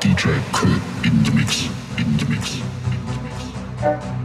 DJ Kurt in the mix, in the mix, in the mix.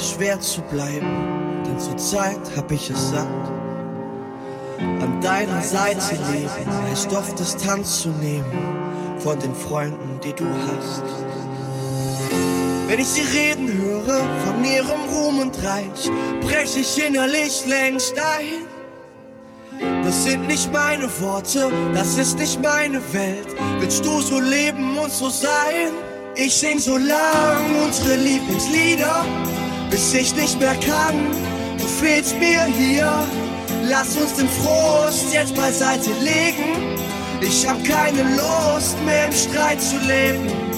Es schwer zu bleiben, denn zur Zeit hab ich es satt. An deiner Seite leben, heißt oft Distanz zu nehmen von den Freunden, die du hast. Wenn ich sie reden höre von ihrem Ruhm und Reich, brech ich innerlich längst ein. Das sind nicht meine Worte, das ist nicht meine Welt. Willst du so leben und so sein? Ich sing so lang unsere Lieblingslieder, bis ich nicht mehr kann. Du fehlst mir hier. Lass uns den Frust jetzt beiseite legen. Ich hab keine Lust mehr im Streit zu leben.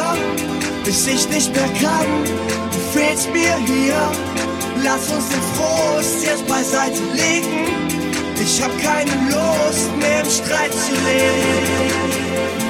hier, bis ich nicht mehr kann. Du fehlst mir hier. Lass uns den Frust jetzt beiseite legen. Ich hab keine Lust mehr im Streit zu leben.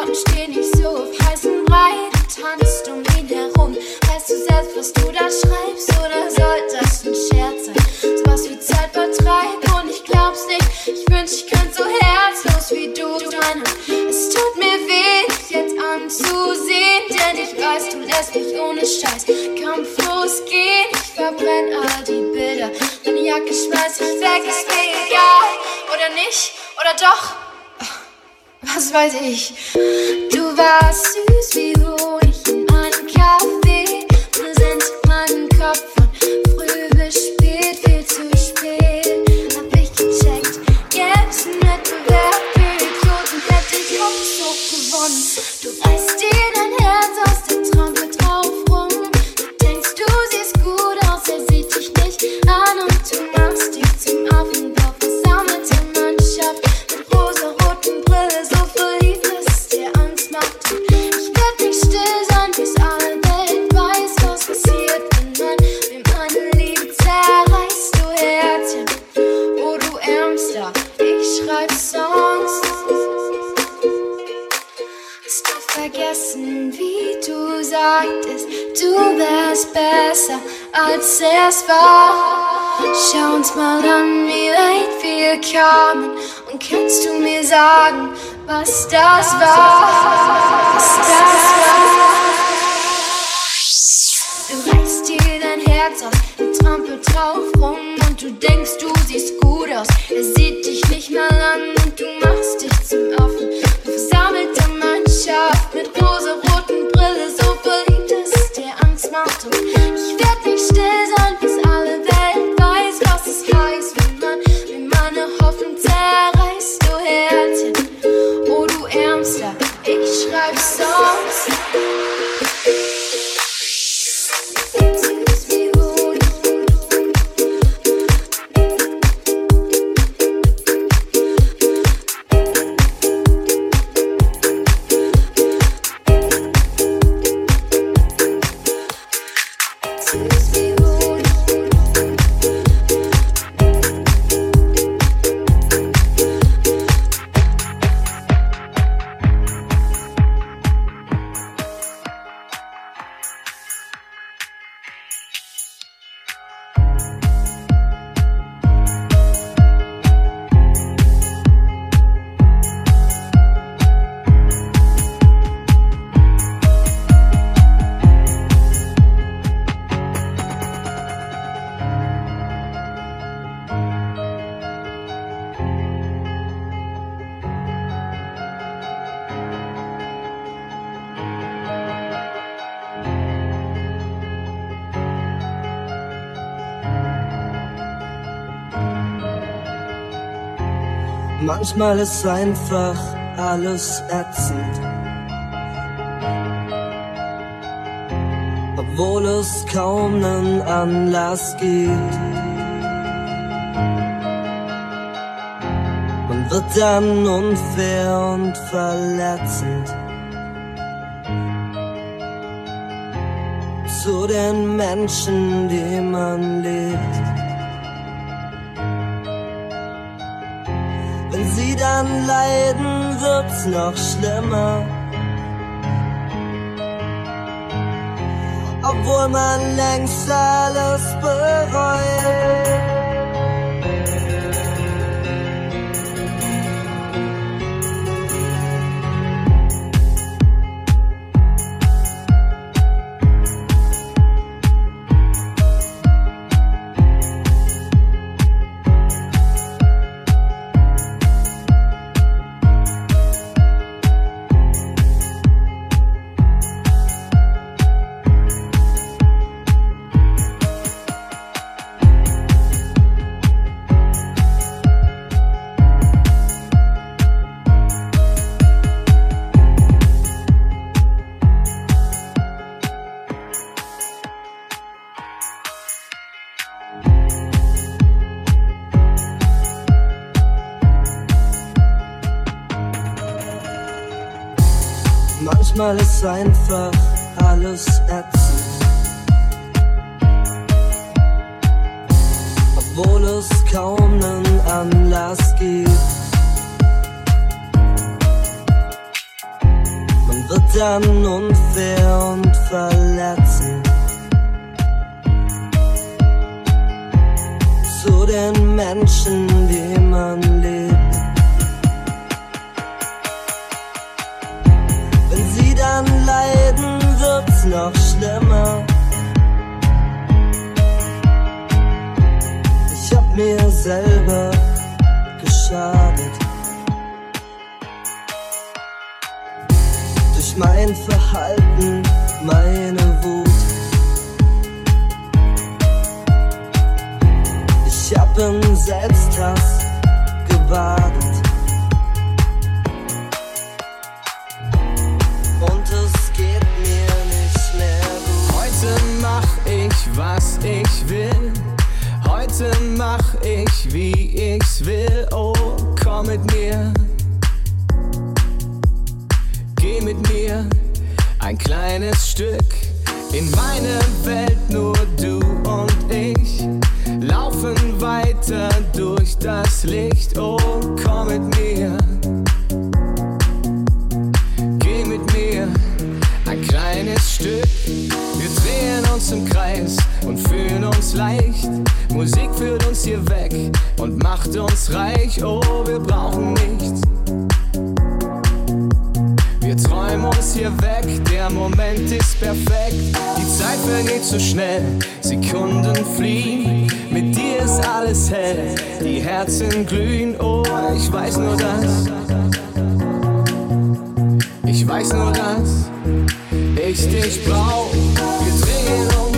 Klamotten steh nicht so auf heißen Brei. Du tanzt um ihn herum. Weißt du selbst, was du da schreibst? Oder soll das ein Scherz sein? Sowas wie Zeitvertreib und ich glaub's nicht. Ich wünsch, ich könnte so herzlos wie du sein. Es tut mir weh, dich jetzt anzusehen. Denn ich weiß, du lässt mich ohne Scheiß. kampflos gehen. ich verbrenn all die Bilder. Deine Jacke schmeiß ich weg, ist mir egal. Oder nicht, oder doch was weiß ich. Du warst süß wie Honig. war. Schau uns mal an, wie weit wir kamen. Und kannst du mir sagen, was das war? Was das war? Du reißt dir dein Herz aus und trampelt drauf rum. Und du denkst, du siehst gut aus. Er sieht dich nicht mal an und du machst dich zum Affen. Du versammelter Mannschaft mit rosa-roten Brille, so verliebt ist der Angst macht. Und ich werd nicht still sein. Manchmal ist einfach alles ätzend. Obwohl es kaum nen Anlass gibt. Man wird dann unfair und verletzend. Zu den Menschen, die man liebt. Dann leiden, wird's noch schlimmer. Obwohl man längst alles bereut. Manchmal ist einfach was ich will. Heute mach ich, wie ich's will. Oh, komm mit mir. Geh mit mir ein kleines Stück in meine Welt, nur du und ich. Laufen weiter durch das Licht. Oh, komm mit mir. Geh mit mir ein kleines Stück uns im Kreis und fühlen uns leicht. Musik führt uns hier weg und macht uns reich. Oh, wir brauchen nichts. Wir träumen uns hier weg, der Moment ist perfekt. Die Zeit vergeht so schnell, Sekunden fliehen. Mit dir ist alles hell, die Herzen glühen. Oh, ich weiß nur das. Ich weiß nur, dass ich dich brauch. Wir drehen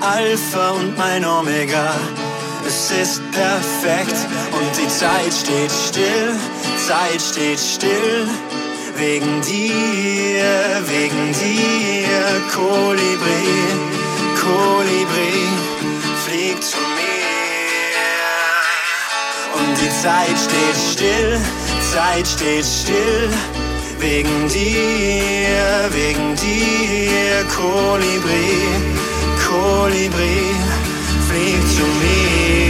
Alpha und mein Omega. Es ist perfekt und die Zeit steht still, Zeit steht still. Wegen dir, wegen dir, Kolibri, Kolibri, flieg zu mir. Und die Zeit steht still, Zeit steht still. Wegen dir, wegen dir, Kolibri. Kolibri fliegt zu mir.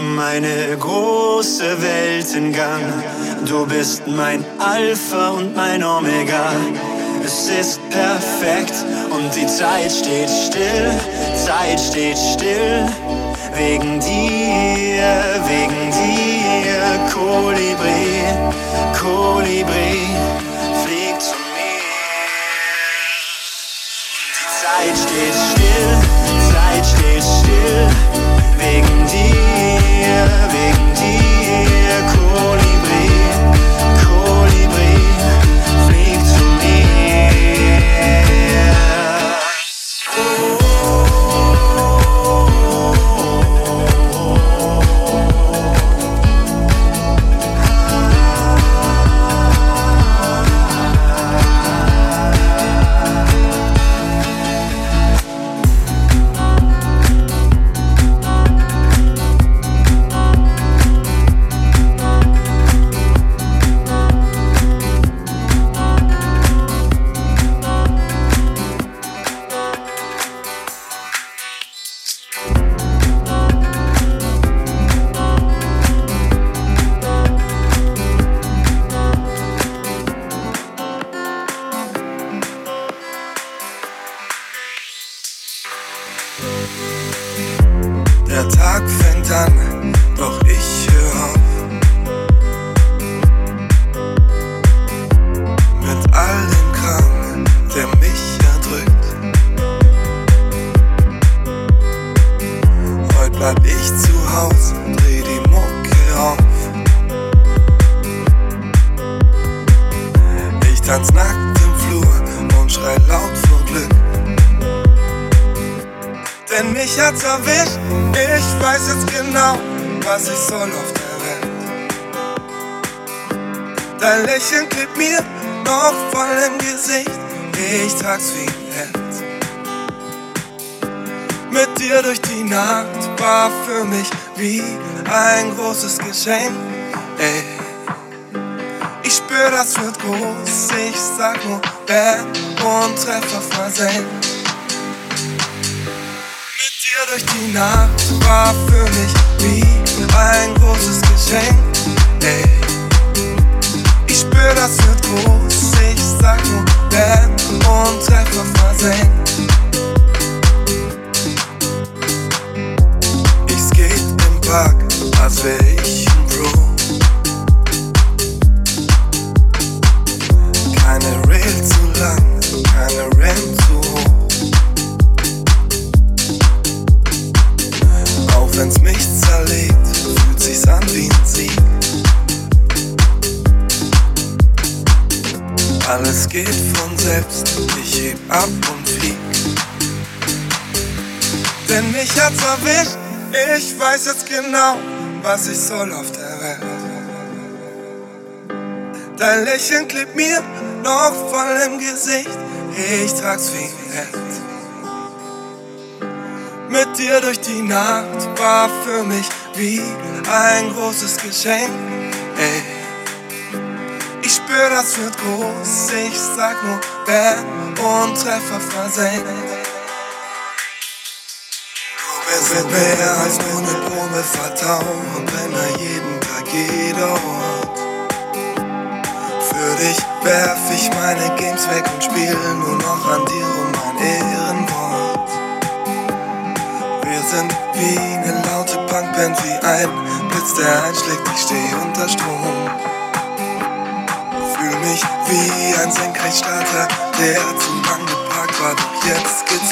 Meine große Welt in Gang. Du bist mein Alpha und mein Omega. Es ist perfekt und die Zeit steht still, Zeit steht still. wegen dir, wegen dir. War für mich wie ein großes Geschenk. Ey. Ich spür, das wird groß, ich sag nur Bam und Treffer versenkt. Mit dir durch die Nacht war für mich wie ein großes Geschenk. Ey. Ich spür, das wird groß, ich sag nur Bam und Treffer versenkt. Als wär ich ein Pro. Keine Rail zu lang, keine Ramp zu hoch. Auch wenn's mich zerlegt, fühlt sich's an wie ein Sieg. Alles geht von selbst, ich heb ab und flieg. Denn mich hat's erwischt, ich weiß jetzt genau, was ich soll auf der Welt. Dein Lächeln klebt mir noch voll im Gesicht, ich trag's wie ein. Mit dir durch die Nacht war für mich wie ein großes Geschenk. Ey. Ich spür, das wird groß, ich sag nur Bam und Treffer versenkt. Du bist mehr als nur eine Probe vertrauen und brenne jeden Tag jeder Ort. Für dich werf ich meine Games weg und spiel nur noch an dir um ein Ehrenwort. Wir sind wie eine laute Punkband, wie ein Blitz, der einschlägt, ich steh unter Strom. Fühl mich wie ein Senkrechtstarter, der zu lang geparkt war, doch jetzt geht's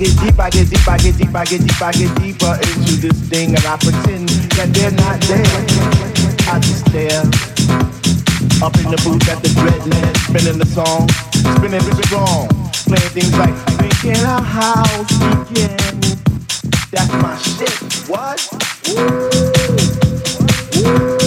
get deep, I get deep, I get deep, I get deep, I get deeper into this thing, and I pretend that they're not there. I just stare up in the booth at the dreadland, spinning the song, spinning it wrong, playing things like making a house begin. That's my shit. What? Woo. Woo.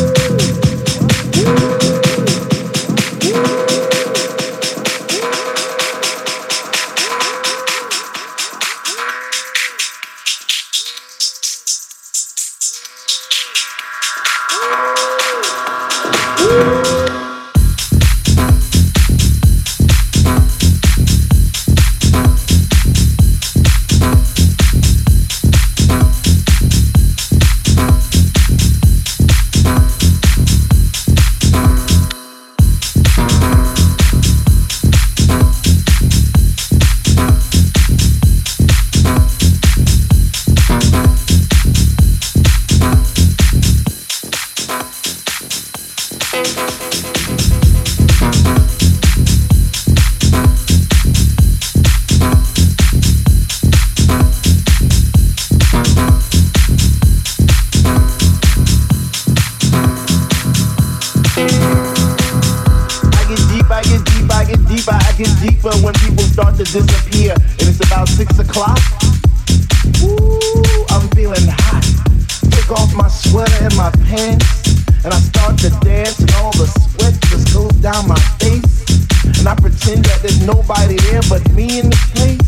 Nobody there but me in this place.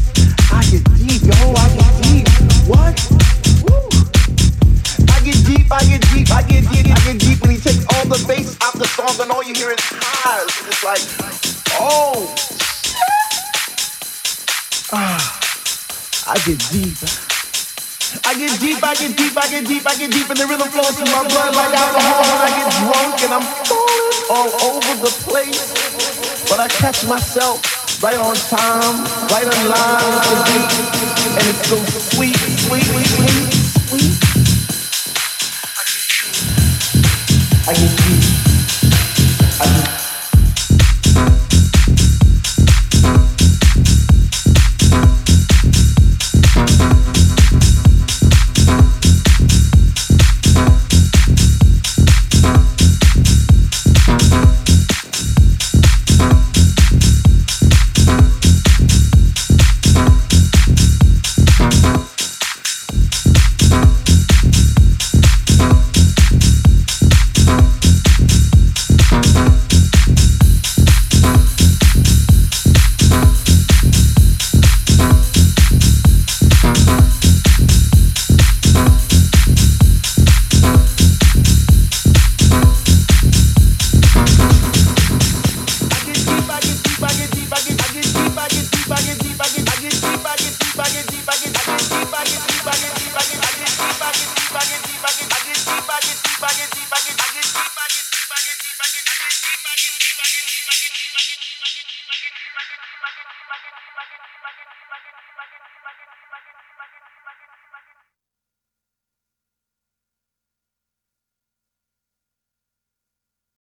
I get deep, yo, I get deep. What? I get deep, I get deep, I get deep, I get deep. And he takes all the bass out the song, and all you hear is highs. It's like, oh, ah, I get deep. I get deep, I get deep, I get deep, I get deep, and the rhythm flows through my blood like alcohol. And I get drunk, and I'm falling all over the place, but I catch myself right on time, right on line with the beat, and it's so sweet, sweet, sweet.